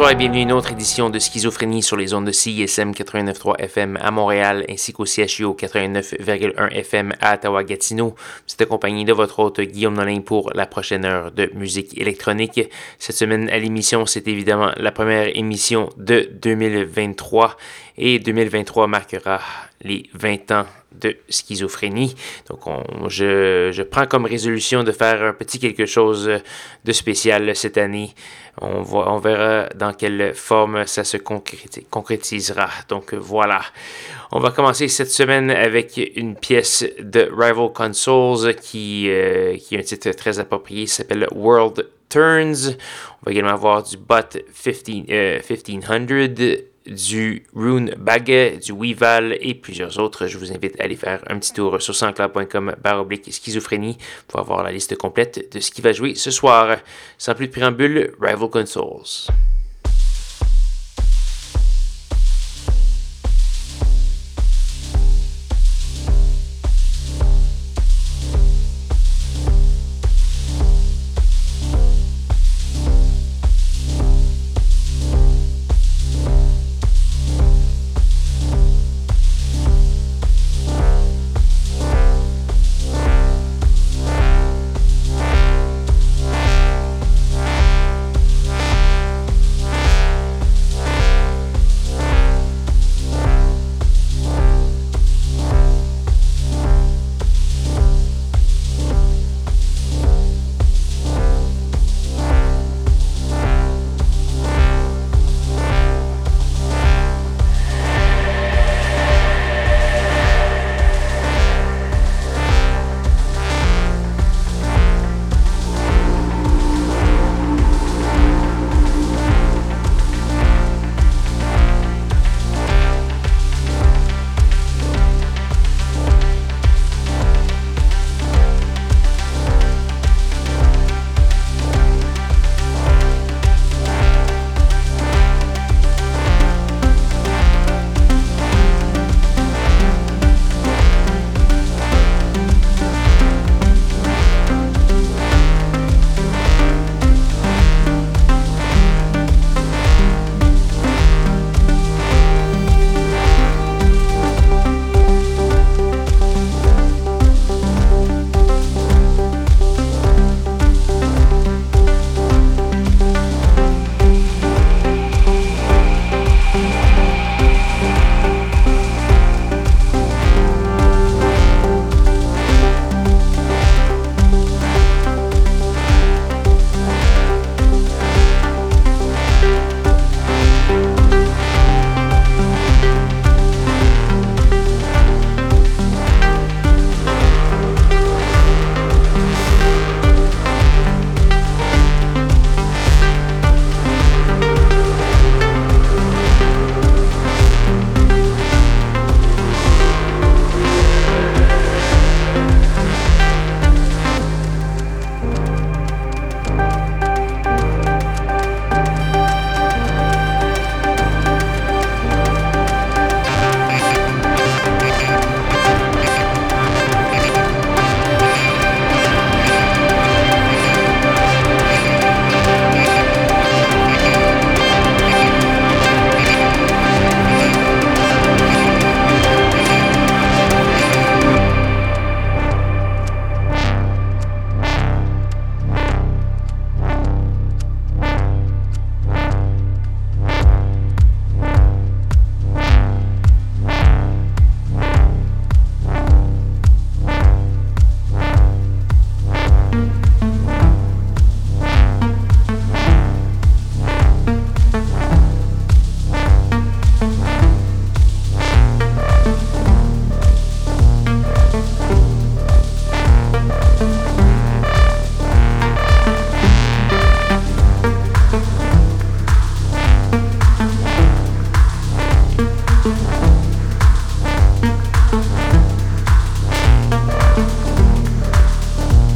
Bonsoir et bienvenue à une autre édition de Schizophrénie sur les ondes de CISM 89.3 FM à Montréal ainsi qu'au CHU 89.1 FM à Ottawa-Gatineau. C'est accompagné de votre hôte Guillaume Nolin pour la prochaine heure de musique électronique. Cette semaine à l'émission, c'est évidemment la première émission de 2023 et 2023 marquera les 20 ans de schizophrénie. Donc, je, je, prends comme résolution de faire un petit quelque chose de spécial cette année. On, on verra dans quelle forme ça se concrétisera. Donc, voilà. On va commencer cette semaine avec une pièce de Rival Consoles qui, euh, qui a un titre très approprié, s'appelle World Turns. On va également avoir du Bot 15, 1500 du Rune Bag, du Weval et plusieurs autres. Je vous invite à aller faire un petit tour sur sanscloud.com baroblique schizophrénie pour avoir la liste complète de ce qui va jouer ce soir. Sans plus de préambule, Rival Consoles.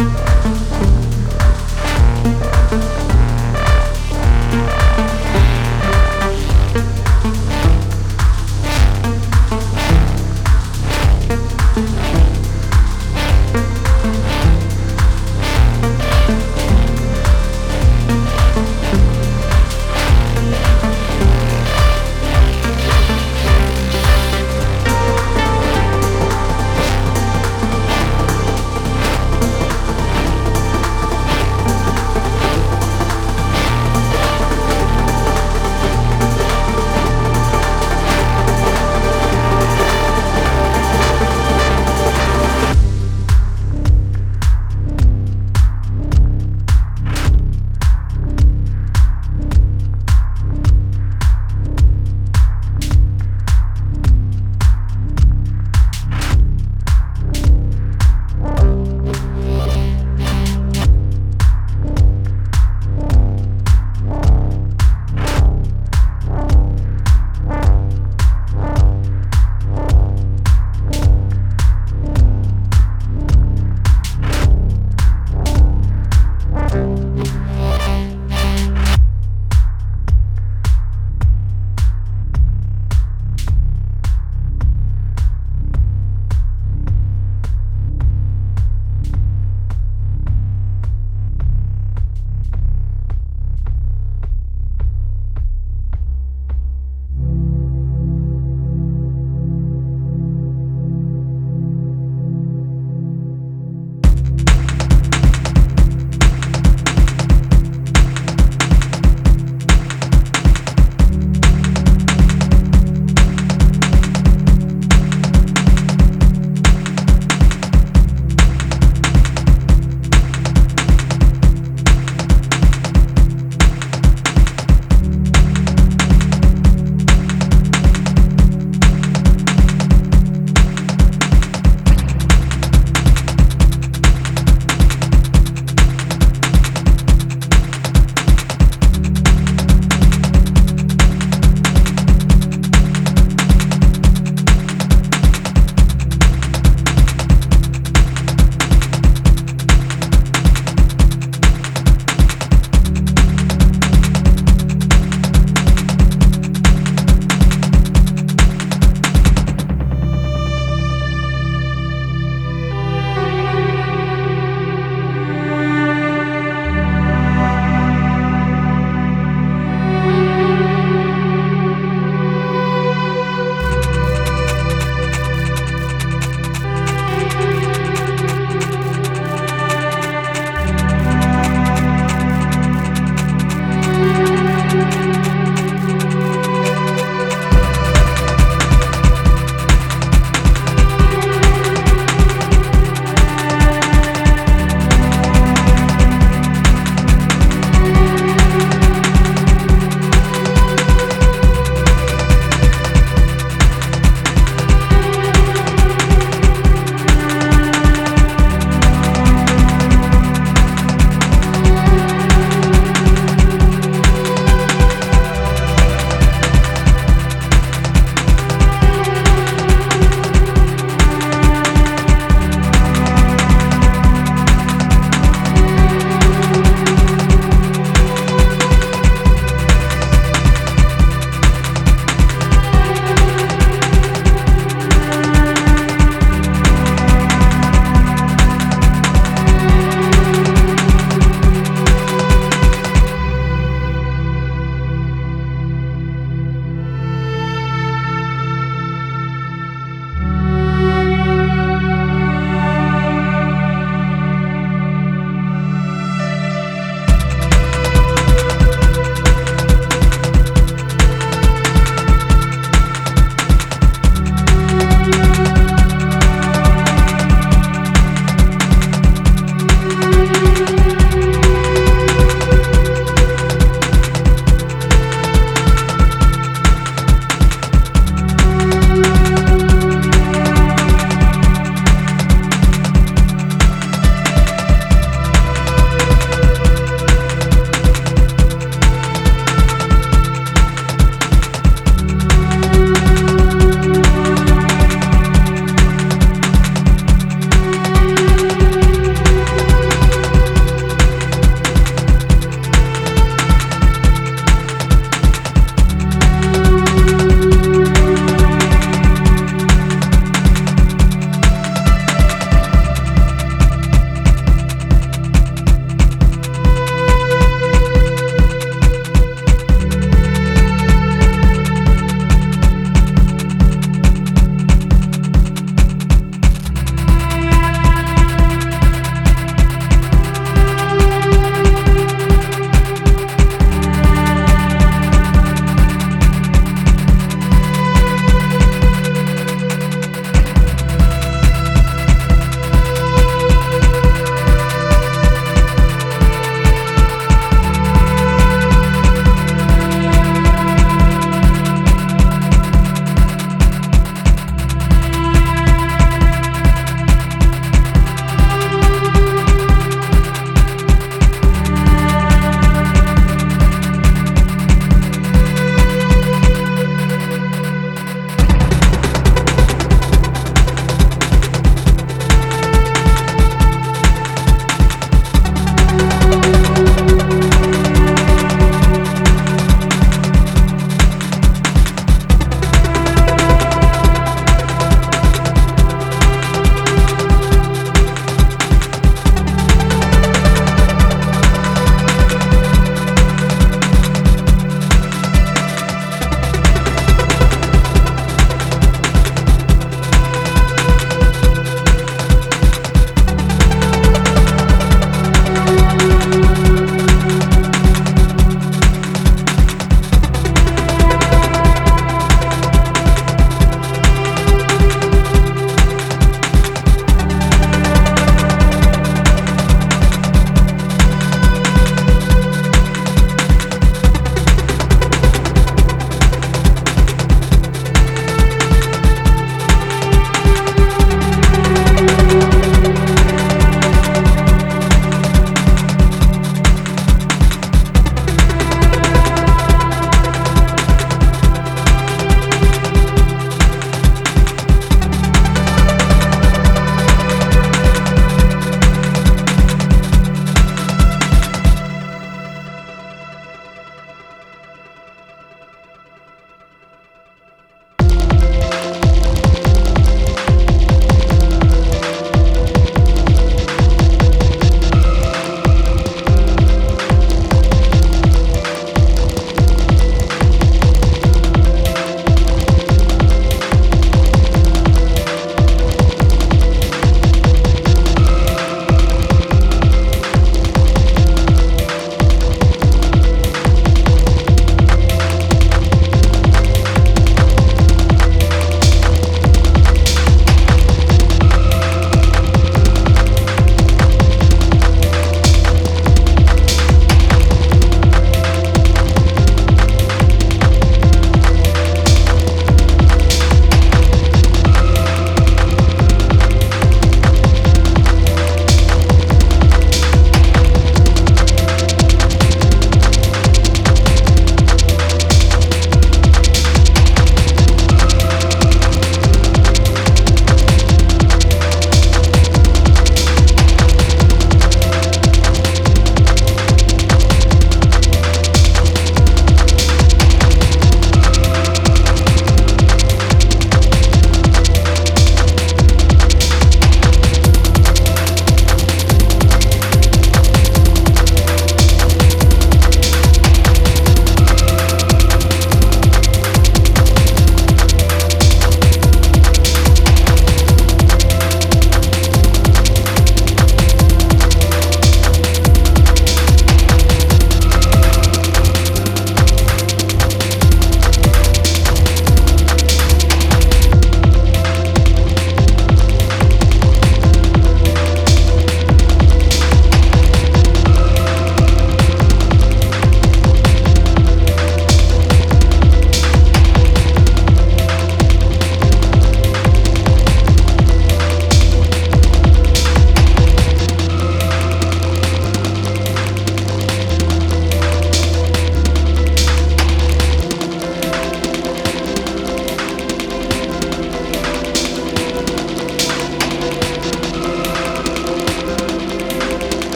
Bye.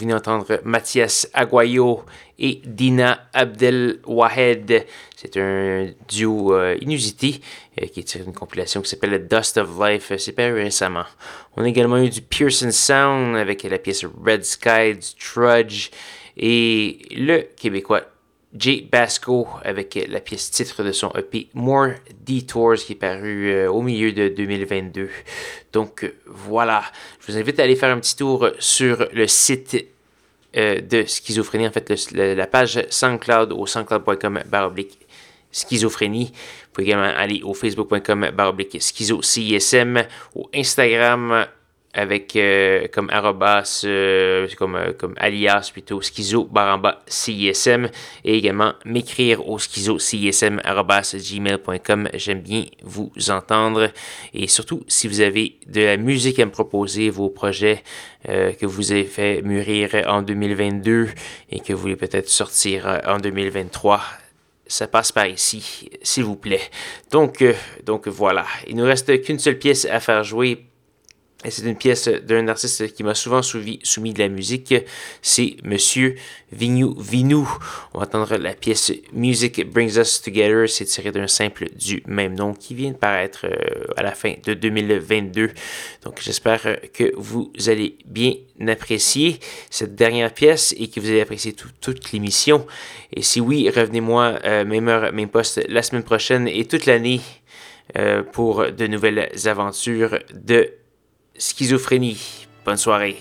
Venez d'entendre Mathias Aguayo et Dina Abdelwahed. C'est un duo euh, inusité euh, qui est une compilation qui s'appelle Dust of Life. C'est paru récemment. On a également eu du Pearson Sound avec la pièce Red Sky, du Trudge et le Québécois Jay Basco avec la pièce titre de son EP More Detours qui est paru euh, au milieu de 2022. Donc voilà, je vous invite à aller faire un petit tour sur le site euh, de schizophrénie, en fait la page SoundCloud au soundcloud.com baroblique schizophrénie. Vous pouvez également aller au facebook.com baroblique Instagram avec euh, comme arrobas, euh, comme, euh, comme alias plutôt, schizo baramba CISM et également m'écrire au schizo CISM gmail.com. J'aime bien vous entendre et surtout si vous avez de la musique à me proposer, vos projets que vous avez fait mûrir en 2022 et que vous voulez peut-être sortir en 2023 ça passe par ici, s'il vous plaît. Donc, donc voilà, il nous reste qu'une seule pièce à faire jouer c'est une pièce d'un artiste qui m'a souvent soumis, de la musique. C'est Monsieur Vignou Vinou. On va entendre la pièce Music Brings Us Together. C'est tiré d'un simple du même nom qui vient de paraître euh, à la fin de 2022. Donc j'espère que vous allez bien apprécier cette dernière pièce et que vous allez apprécier toute l'émission. Et si oui, revenez-moi euh, même heure, même poste la semaine prochaine et toute l'année euh, pour de nouvelles aventures de Schizophrénie. Bonne soirée.